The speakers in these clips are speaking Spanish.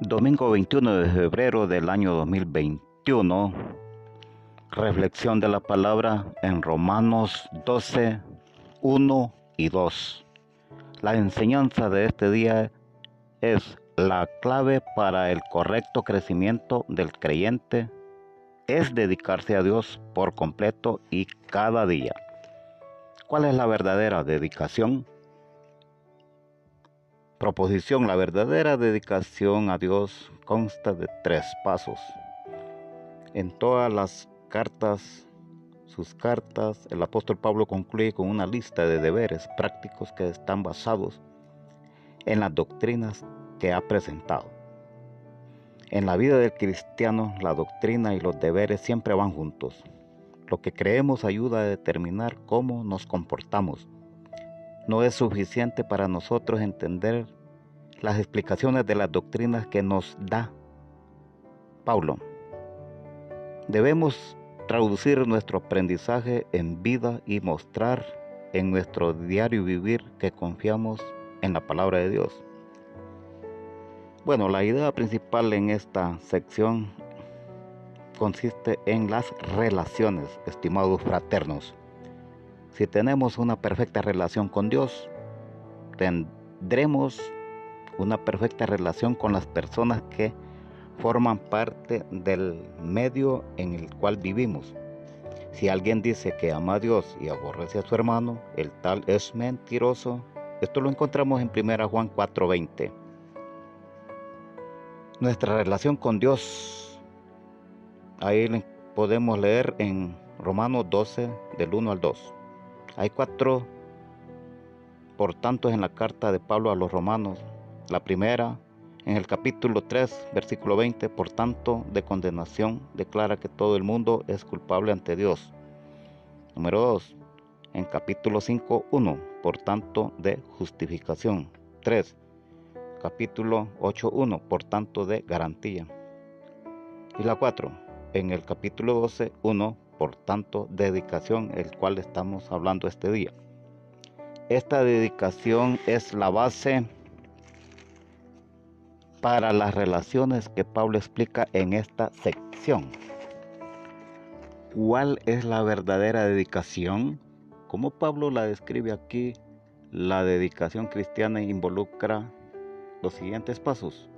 Domingo 21 de febrero del año 2021. Reflexión de la palabra en Romanos 12, 1 y 2. La enseñanza de este día es la clave para el correcto crecimiento del creyente es dedicarse a Dios por completo y cada día. ¿Cuál es la verdadera dedicación? Proposición. La verdadera dedicación a Dios consta de tres pasos. En todas las cartas, sus cartas, el apóstol Pablo concluye con una lista de deberes prácticos que están basados en las doctrinas que ha presentado. En la vida del cristiano, la doctrina y los deberes siempre van juntos. Lo que creemos ayuda a determinar cómo nos comportamos no es suficiente para nosotros entender las explicaciones de las doctrinas que nos da Paulo. Debemos traducir nuestro aprendizaje en vida y mostrar en nuestro diario vivir que confiamos en la palabra de Dios. Bueno, la idea principal en esta sección consiste en las relaciones, estimados fraternos. Si tenemos una perfecta relación con Dios, tendremos una perfecta relación con las personas que forman parte del medio en el cual vivimos. Si alguien dice que ama a Dios y aborrece a su hermano, el tal es mentiroso. Esto lo encontramos en 1 Juan 4:20. Nuestra relación con Dios, ahí podemos leer en Romanos 12, del 1 al 2. Hay cuatro por tanto en la carta de Pablo a los romanos. La primera, en el capítulo 3, versículo 20, por tanto, de condenación, declara que todo el mundo es culpable ante Dios. Número 2, en capítulo 5, 1, por tanto, de justificación. 3, capítulo 8, 1, por tanto, de garantía. Y la 4, en el capítulo 12, 1, por tanto, dedicación, el cual estamos hablando este día. Esta dedicación es la base para las relaciones que Pablo explica en esta sección. ¿Cuál es la verdadera dedicación? Como Pablo la describe aquí, la dedicación cristiana involucra los siguientes pasos.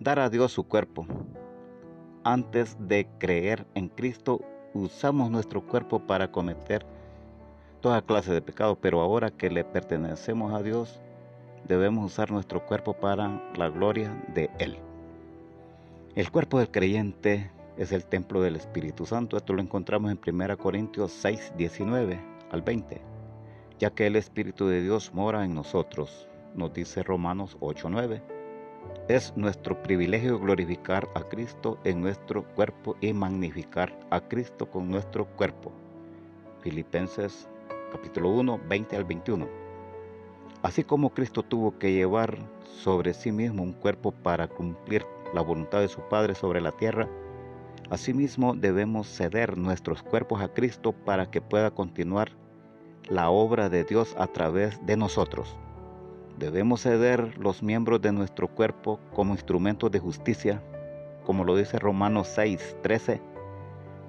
Dar a Dios su cuerpo. Antes de creer en Cristo, usamos nuestro cuerpo para cometer toda clase de pecado, pero ahora que le pertenecemos a Dios, debemos usar nuestro cuerpo para la gloria de Él. El cuerpo del creyente es el templo del Espíritu Santo. Esto lo encontramos en 1 Corintios 6, 19 al 20. Ya que el Espíritu de Dios mora en nosotros, nos dice Romanos 8, 9. Es nuestro privilegio glorificar a Cristo en nuestro cuerpo y magnificar a Cristo con nuestro cuerpo. Filipenses capítulo 1, 20 al 21. Así como Cristo tuvo que llevar sobre sí mismo un cuerpo para cumplir la voluntad de su Padre sobre la tierra, asimismo debemos ceder nuestros cuerpos a Cristo para que pueda continuar la obra de Dios a través de nosotros. Debemos ceder los miembros de nuestro cuerpo como instrumentos de justicia, como lo dice Romanos 6, 13,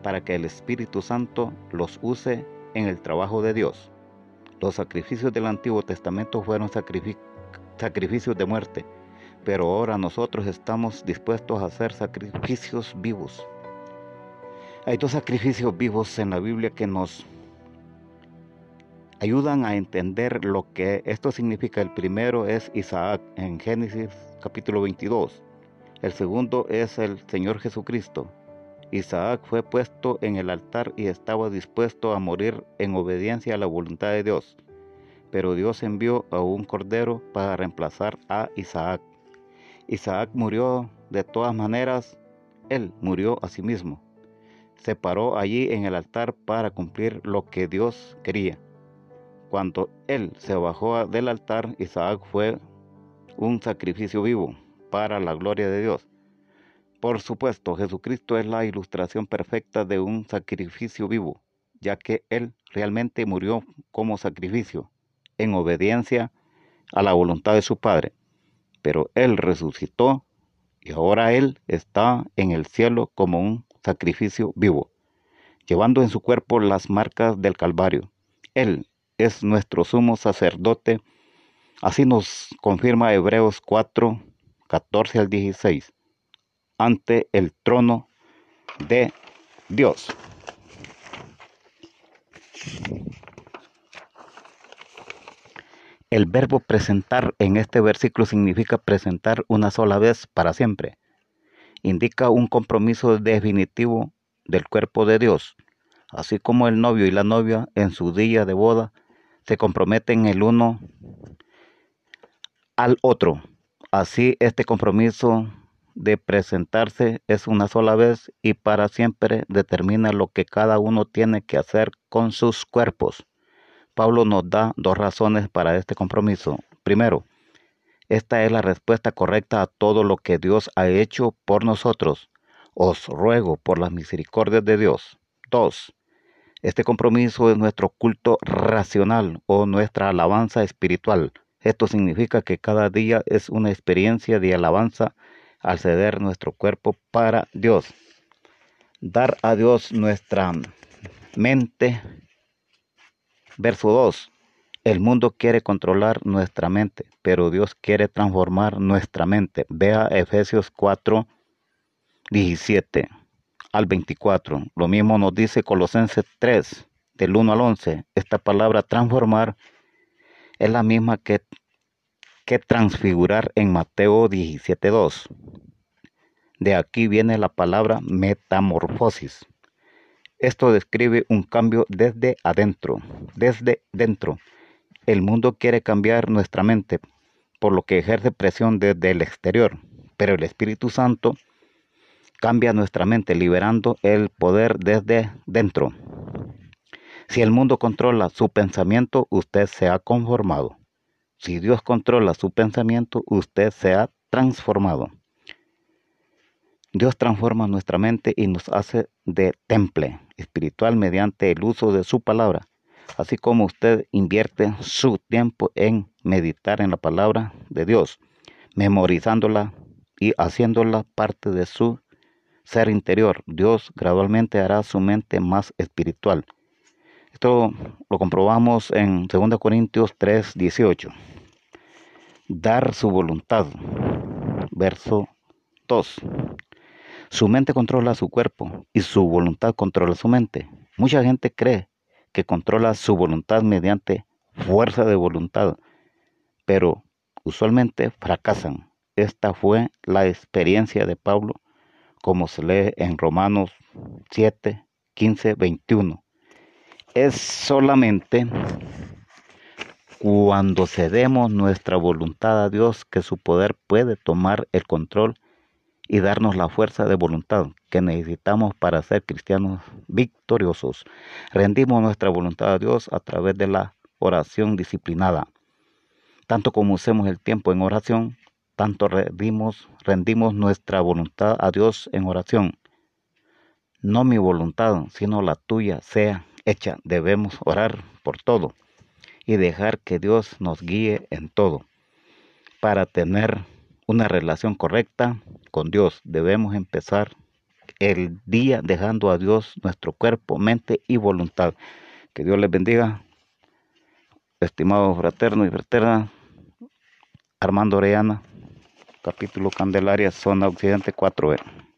para que el Espíritu Santo los use en el trabajo de Dios. Los sacrificios del Antiguo Testamento fueron sacrificios de muerte, pero ahora nosotros estamos dispuestos a hacer sacrificios vivos. Hay dos sacrificios vivos en la Biblia que nos ayudan a entender lo que esto significa. El primero es Isaac en Génesis capítulo 22. El segundo es el Señor Jesucristo Isaac fue puesto en el altar y estaba dispuesto a morir en obediencia a la voluntad de Dios. Pero Dios envió a un cordero para reemplazar a Isaac. Isaac murió de todas maneras, él murió a sí mismo. Se paró allí en el altar para cumplir lo que Dios quería. Cuando él se bajó del altar, Isaac fue un sacrificio vivo para la gloria de Dios. Por supuesto, Jesucristo es la ilustración perfecta de un sacrificio vivo, ya que Él realmente murió como sacrificio, en obediencia a la voluntad de su Padre. Pero Él resucitó y ahora Él está en el cielo como un sacrificio vivo, llevando en su cuerpo las marcas del Calvario. Él es nuestro sumo sacerdote, así nos confirma Hebreos 4, 14 al 16, ante el trono de Dios. El verbo presentar en este versículo significa presentar una sola vez para siempre. Indica un compromiso definitivo del cuerpo de Dios, así como el novio y la novia en su día de boda se comprometen el uno al otro. Así este compromiso de presentarse es una sola vez y para siempre determina lo que cada uno tiene que hacer con sus cuerpos. Pablo nos da dos razones para este compromiso. Primero, esta es la respuesta correcta a todo lo que Dios ha hecho por nosotros. Os ruego por las misericordias de Dios. Dos, este compromiso es nuestro culto racional o nuestra alabanza espiritual. Esto significa que cada día es una experiencia de alabanza al ceder nuestro cuerpo para Dios. Dar a Dios nuestra mente Verso 2. El mundo quiere controlar nuestra mente, pero Dios quiere transformar nuestra mente. Vea Efesios 4, 17 al 24. Lo mismo nos dice Colosenses 3, del 1 al 11. Esta palabra transformar es la misma que, que transfigurar en Mateo 17, 2. De aquí viene la palabra metamorfosis. Esto describe un cambio desde adentro, desde dentro. El mundo quiere cambiar nuestra mente, por lo que ejerce presión desde el exterior, pero el Espíritu Santo cambia nuestra mente, liberando el poder desde dentro. Si el mundo controla su pensamiento, usted se ha conformado. Si Dios controla su pensamiento, usted se ha transformado. Dios transforma nuestra mente y nos hace de temple espiritual mediante el uso de su palabra. Así como usted invierte su tiempo en meditar en la palabra de Dios, memorizándola y haciéndola parte de su ser interior, Dios gradualmente hará su mente más espiritual. Esto lo comprobamos en 2 Corintios 3, 18. Dar su voluntad. Verso 2. Su mente controla su cuerpo y su voluntad controla su mente. Mucha gente cree que controla su voluntad mediante fuerza de voluntad, pero usualmente fracasan. Esta fue la experiencia de Pablo, como se lee en Romanos 7, 15, 21. Es solamente cuando cedemos nuestra voluntad a Dios que su poder puede tomar el control y darnos la fuerza de voluntad que necesitamos para ser cristianos victoriosos. Rendimos nuestra voluntad a Dios a través de la oración disciplinada. Tanto como usemos el tiempo en oración, tanto rendimos, nuestra voluntad a Dios en oración. No mi voluntad, sino la tuya sea hecha. Debemos orar por todo y dejar que Dios nos guíe en todo para tener una relación correcta con Dios. Debemos empezar el día dejando a Dios nuestro cuerpo, mente y voluntad. Que Dios les bendiga. Estimado fraterno y fraterna, Armando Orellana, capítulo Candelaria, zona occidente 4B.